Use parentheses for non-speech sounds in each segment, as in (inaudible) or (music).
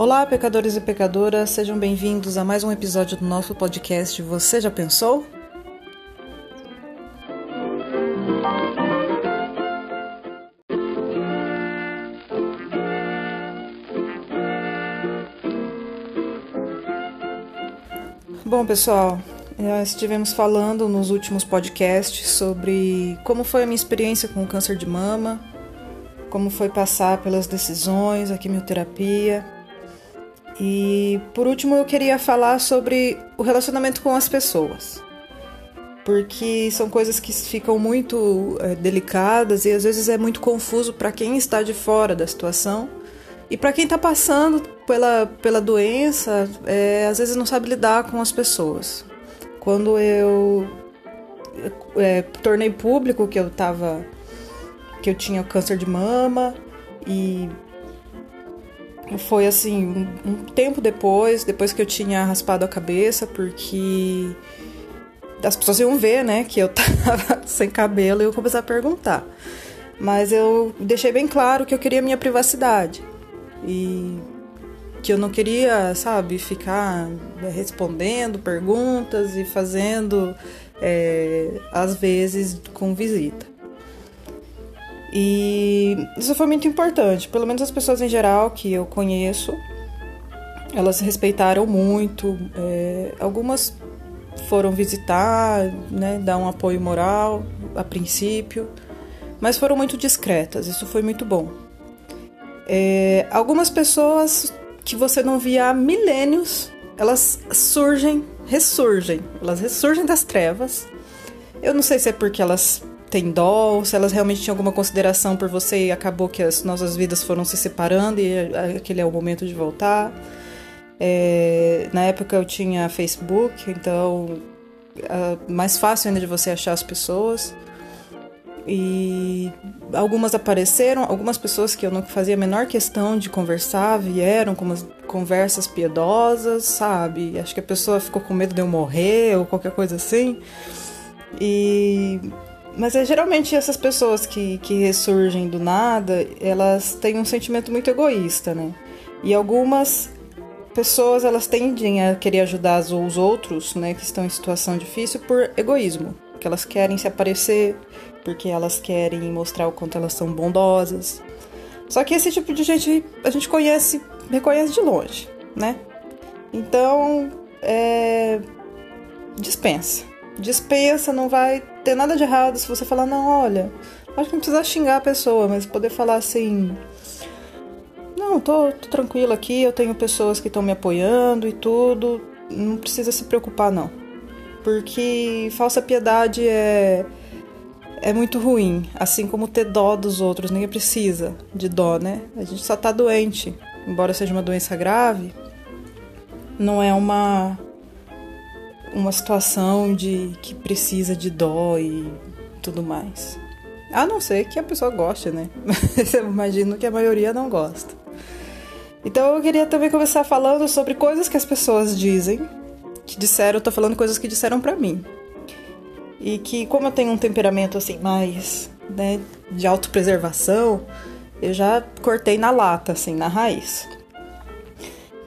Olá, pecadores e pecadoras, sejam bem-vindos a mais um episódio do nosso podcast Você Já Pensou? Bom, pessoal, nós estivemos falando nos últimos podcasts sobre como foi a minha experiência com o câncer de mama, como foi passar pelas decisões, a quimioterapia. E por último, eu queria falar sobre o relacionamento com as pessoas. Porque são coisas que ficam muito é, delicadas e às vezes é muito confuso para quem está de fora da situação. E para quem está passando pela, pela doença, é, às vezes não sabe lidar com as pessoas. Quando eu é, tornei público que eu tava. que eu tinha câncer de mama e foi assim, um, um tempo depois, depois que eu tinha raspado a cabeça, porque as pessoas iam ver, né, que eu (laughs) tava sem cabelo e eu comecei a perguntar. Mas eu deixei bem claro que eu queria minha privacidade. E que eu não queria, sabe, ficar respondendo perguntas e fazendo, é, às vezes, com visita. E isso foi muito importante, pelo menos as pessoas em geral que eu conheço, elas respeitaram muito. É, algumas foram visitar, né, dar um apoio moral a princípio, mas foram muito discretas, isso foi muito bom. É, algumas pessoas que você não via há milênios, elas surgem, ressurgem, elas ressurgem das trevas. Eu não sei se é porque elas têm dó, ou se elas realmente tinham alguma consideração por você e acabou que as nossas vidas foram se separando e aquele é o momento de voltar. É, na época eu tinha Facebook, então é mais fácil ainda de você achar as pessoas. E algumas apareceram, algumas pessoas que eu não fazia a menor questão de conversar vieram com umas conversas piedosas, sabe? Acho que a pessoa ficou com medo de eu morrer ou qualquer coisa assim. E mas é geralmente essas pessoas que, que ressurgem do nada, elas têm um sentimento muito egoísta, né? E algumas pessoas elas tendem a querer ajudar os outros, né, que estão em situação difícil por egoísmo, que elas querem se aparecer, porque elas querem mostrar o quanto elas são bondosas. Só que esse tipo de gente a gente conhece, reconhece de longe, né? Então, é... dispensa. Dispensa, não vai ter nada de errado se você falar, não, olha, acho que não precisa xingar a pessoa, mas poder falar assim. Não, tô, tô aqui, eu tenho pessoas que estão me apoiando e tudo. Não precisa se preocupar, não. Porque falsa piedade é é muito ruim, assim como ter dó dos outros. Ninguém precisa de dó, né? A gente só tá doente. Embora seja uma doença grave, não é uma uma situação de que precisa de dó e tudo mais. A não ser que a pessoa goste, né? Mas (laughs) eu imagino que a maioria não gosta. Então eu queria também começar falando sobre coisas que as pessoas dizem, que disseram, eu tô falando coisas que disseram para mim. E que como eu tenho um temperamento assim mais, né, de autopreservação, eu já cortei na lata, assim, na raiz.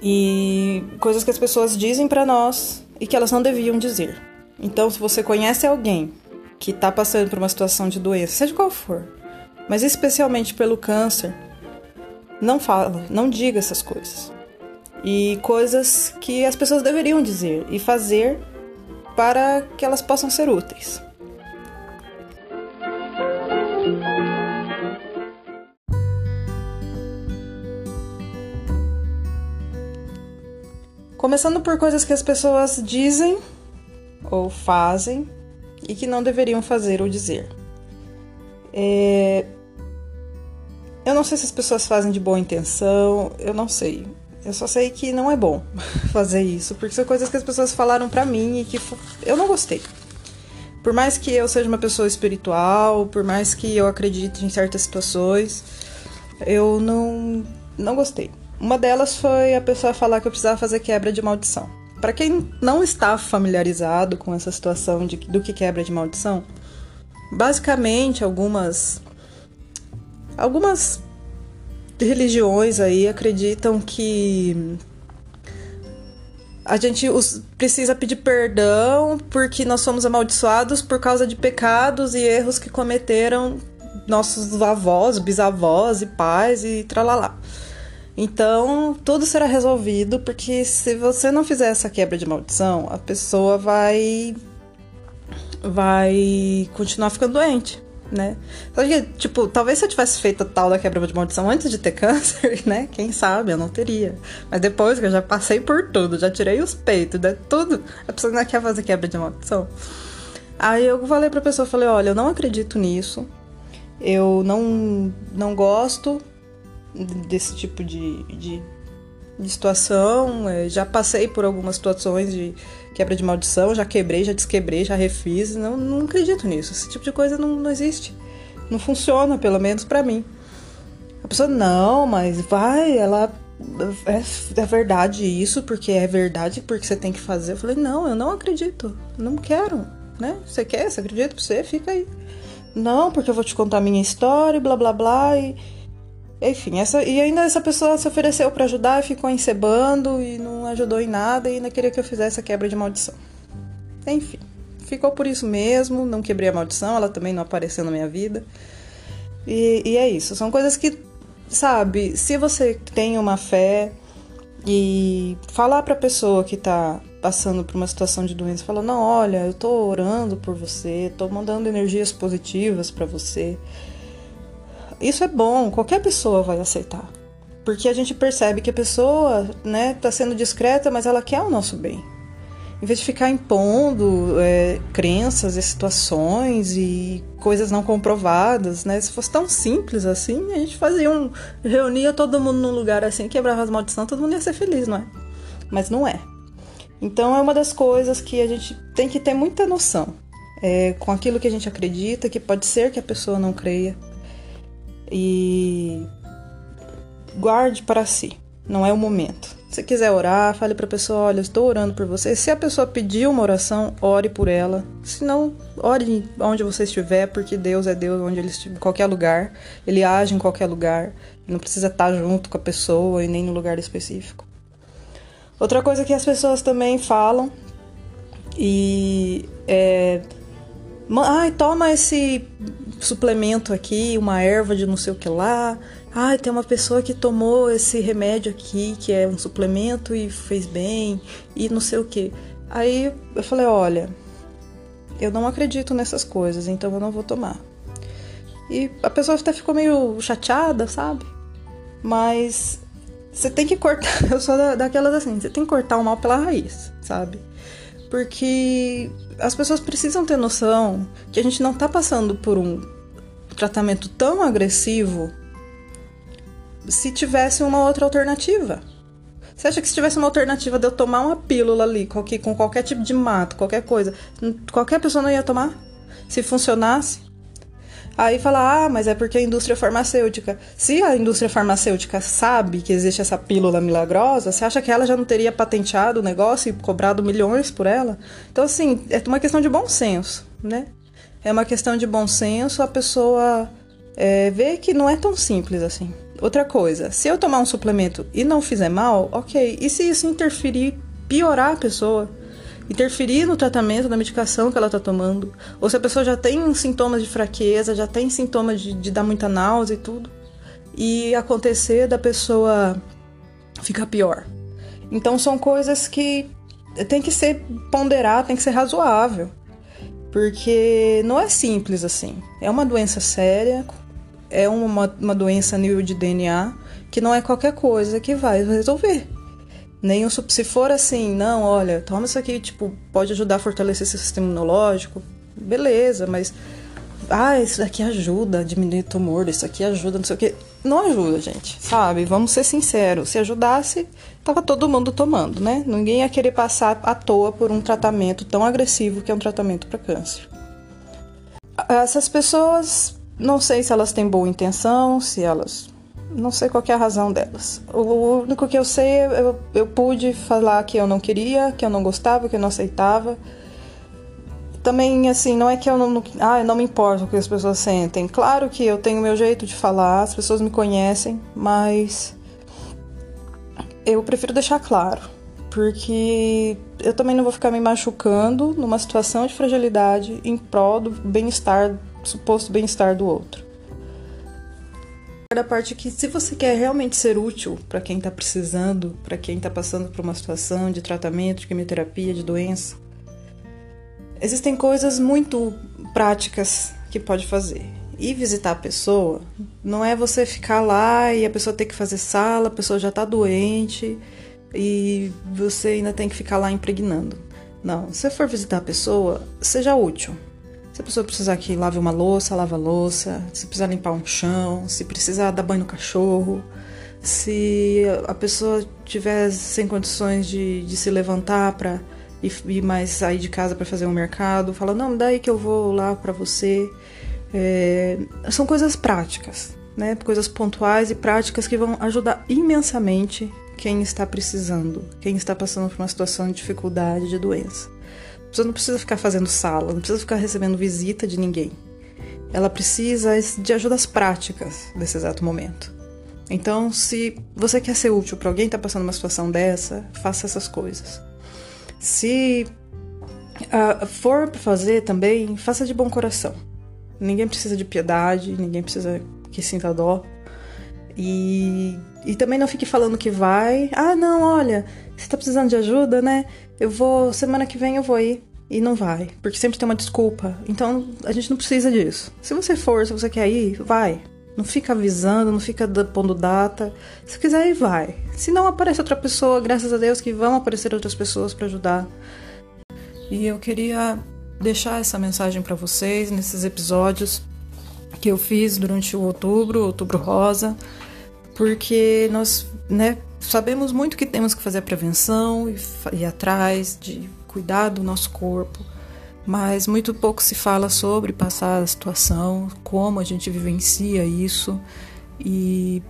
E coisas que as pessoas dizem para nós e que elas não deviam dizer. Então, se você conhece alguém que está passando por uma situação de doença, seja qual for, mas especialmente pelo câncer, não fala, não diga essas coisas. E coisas que as pessoas deveriam dizer e fazer para que elas possam ser úteis. Começando por coisas que as pessoas dizem ou fazem e que não deveriam fazer ou dizer. É... Eu não sei se as pessoas fazem de boa intenção, eu não sei. Eu só sei que não é bom (laughs) fazer isso, porque são coisas que as pessoas falaram pra mim e que eu não gostei. Por mais que eu seja uma pessoa espiritual, por mais que eu acredite em certas situações, eu não, não gostei. Uma delas foi a pessoa falar que eu precisava fazer quebra de maldição. Para quem não está familiarizado com essa situação de, do que quebra de maldição, basicamente algumas algumas religiões aí acreditam que a gente precisa pedir perdão porque nós somos amaldiçoados por causa de pecados e erros que cometeram nossos avós, bisavós e pais e tralalá. Então, tudo será resolvido, porque se você não fizer essa quebra de maldição, a pessoa vai vai continuar ficando doente, né? Só que, tipo, talvez se eu tivesse feito a tal da quebra de maldição antes de ter (laughs) câncer, né? Quem sabe, eu não teria. Mas depois que eu já passei por tudo, já tirei os peitos, né? Tudo, a pessoa não quer fazer quebra de maldição. Aí eu falei pra pessoa, falei, olha, eu não acredito nisso. Eu não, não gosto desse tipo de, de, de situação. É, já passei por algumas situações de quebra de maldição, já quebrei, já desquebrei, já refiz. Não, não acredito nisso. Esse tipo de coisa não, não existe. Não funciona, pelo menos para mim. A pessoa, não, mas vai, ela. É, é verdade isso, porque é verdade, porque você tem que fazer. Eu falei, não, eu não acredito. Não quero, né? Você quer? Você acredita pra você? Fica aí. Não, porque eu vou te contar a minha história, blá blá blá. E enfim, essa, e ainda essa pessoa se ofereceu para ajudar ficou encebando e não ajudou em nada e ainda queria que eu fizesse a quebra de maldição. Enfim, ficou por isso mesmo, não quebrei a maldição, ela também não apareceu na minha vida. E, e é isso, são coisas que, sabe, se você tem uma fé e falar pra pessoa que tá passando por uma situação de doença, falar, não, olha, eu tô orando por você, tô mandando energias positivas para você isso é bom, qualquer pessoa vai aceitar. Porque a gente percebe que a pessoa, né, tá sendo discreta, mas ela quer o nosso bem. Em vez de ficar impondo é, crenças e situações e coisas não comprovadas, né? Se fosse tão simples assim, a gente fazia um. reunia todo mundo num lugar assim, quebrava as maldições, todo mundo ia ser feliz, não é? Mas não é. Então é uma das coisas que a gente tem que ter muita noção. É, com aquilo que a gente acredita, que pode ser que a pessoa não creia, e guarde para si. Não é o momento. Se quiser orar, fale para a pessoa: Olha, estou orando por você. Se a pessoa pedir uma oração, ore por ela. Se não, ore onde você estiver, porque Deus é Deus onde ele estiver, em qualquer lugar. Ele age em qualquer lugar. Não precisa estar junto com a pessoa e nem no lugar específico. Outra coisa que as pessoas também falam e é, ai, toma esse suplemento aqui, uma erva de não sei o que lá. Ah, tem uma pessoa que tomou esse remédio aqui, que é um suplemento e fez bem, e não sei o que. Aí eu falei: olha, eu não acredito nessas coisas, então eu não vou tomar. E a pessoa até ficou meio chateada, sabe? Mas você tem que cortar. (laughs) Eu sou daquelas assim: você tem que cortar o mal pela raiz, sabe? Porque as pessoas precisam ter noção que a gente não está passando por um tratamento tão agressivo se tivesse uma outra alternativa. Você acha que se tivesse uma alternativa de eu tomar uma pílula ali com qualquer tipo de mato, qualquer coisa, qualquer pessoa não ia tomar? Se funcionasse? Aí fala, ah, mas é porque a indústria farmacêutica. Se a indústria farmacêutica sabe que existe essa pílula milagrosa, você acha que ela já não teria patenteado o negócio e cobrado milhões por ela? Então, assim, é uma questão de bom senso, né? É uma questão de bom senso a pessoa é, ver que não é tão simples assim. Outra coisa, se eu tomar um suplemento e não fizer mal, ok. E se isso interferir, piorar a pessoa? interferir no tratamento da medicação que ela está tomando, ou se a pessoa já tem sintomas de fraqueza, já tem sintomas de, de dar muita náusea e tudo, e acontecer da pessoa ficar pior. Então são coisas que tem que ser ponderado, tem que ser razoável, porque não é simples assim. É uma doença séria, é uma, uma doença a nível de DNA que não é qualquer coisa que vai resolver. Nenhum, se for assim, não, olha, toma isso aqui, tipo, pode ajudar a fortalecer seu sistema imunológico, beleza, mas ah, isso daqui ajuda a diminuir o tumor, isso aqui ajuda, não sei o que. Não ajuda, gente, sabe? Vamos ser sinceros. Se ajudasse, tava todo mundo tomando, né? Ninguém ia querer passar à toa por um tratamento tão agressivo que é um tratamento para câncer. Essas pessoas, não sei se elas têm boa intenção, se elas não sei qual é a razão delas. O único que eu sei, eu, eu pude falar que eu não queria, que eu não gostava, que eu não aceitava. também, assim, não é que eu não, ah, eu não me importo o que as pessoas sentem. Claro que eu tenho meu jeito de falar, as pessoas me conhecem, mas eu prefiro deixar claro, porque eu também não vou ficar me machucando numa situação de fragilidade em prol do bem-estar, suposto bem-estar do outro. Da parte que, se você quer realmente ser útil para quem está precisando, para quem está passando por uma situação de tratamento, de quimioterapia, de doença, existem coisas muito práticas que pode fazer. E visitar a pessoa não é você ficar lá e a pessoa ter que fazer sala, a pessoa já está doente e você ainda tem que ficar lá impregnando. Não, se for visitar a pessoa, seja útil. Se a pessoa precisar que lave uma louça, lava a louça. Se precisar limpar um chão, se precisar dar banho no cachorro, se a pessoa tiver sem condições de, de se levantar para ir, ir mais sair de casa para fazer um mercado, fala não, daí que eu vou lá para você. É, são coisas práticas, né? Coisas pontuais e práticas que vão ajudar imensamente quem está precisando, quem está passando por uma situação de dificuldade, de doença. A pessoa não precisa ficar fazendo sala, não precisa ficar recebendo visita de ninguém. Ela precisa de ajudas práticas nesse exato momento. Então, se você quer ser útil para alguém que está passando uma situação dessa, faça essas coisas. Se uh, for fazer também, faça de bom coração. Ninguém precisa de piedade, ninguém precisa que sinta dó. E, e também não fique falando que vai. Ah, não, olha, você tá precisando de ajuda, né? Eu vou, semana que vem eu vou ir. E não vai, porque sempre tem uma desculpa. Então a gente não precisa disso. Se você for, se você quer ir, vai. Não fica avisando, não fica pondo data. Se quiser ir, vai. Se não aparece outra pessoa, graças a Deus que vão aparecer outras pessoas para ajudar. E eu queria deixar essa mensagem para vocês nesses episódios que eu fiz durante o outubro, outubro rosa, porque nós, né, sabemos muito que temos que fazer a prevenção e ir atrás de cuidar do nosso corpo, mas muito pouco se fala sobre passar a situação, como a gente vivencia isso. E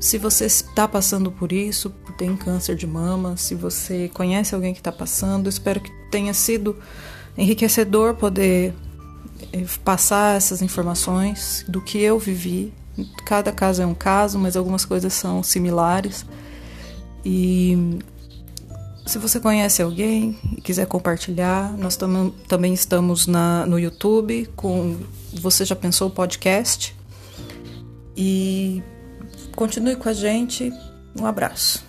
se você está passando por isso, tem câncer de mama, se você conhece alguém que está passando, espero que tenha sido enriquecedor poder eh, passar essas informações do que eu vivi. Cada caso é um caso, mas algumas coisas são similares. E se você conhece alguém e quiser compartilhar, nós tam também estamos na, no YouTube com Você Já Pensou Podcast. E continue com a gente. Um abraço.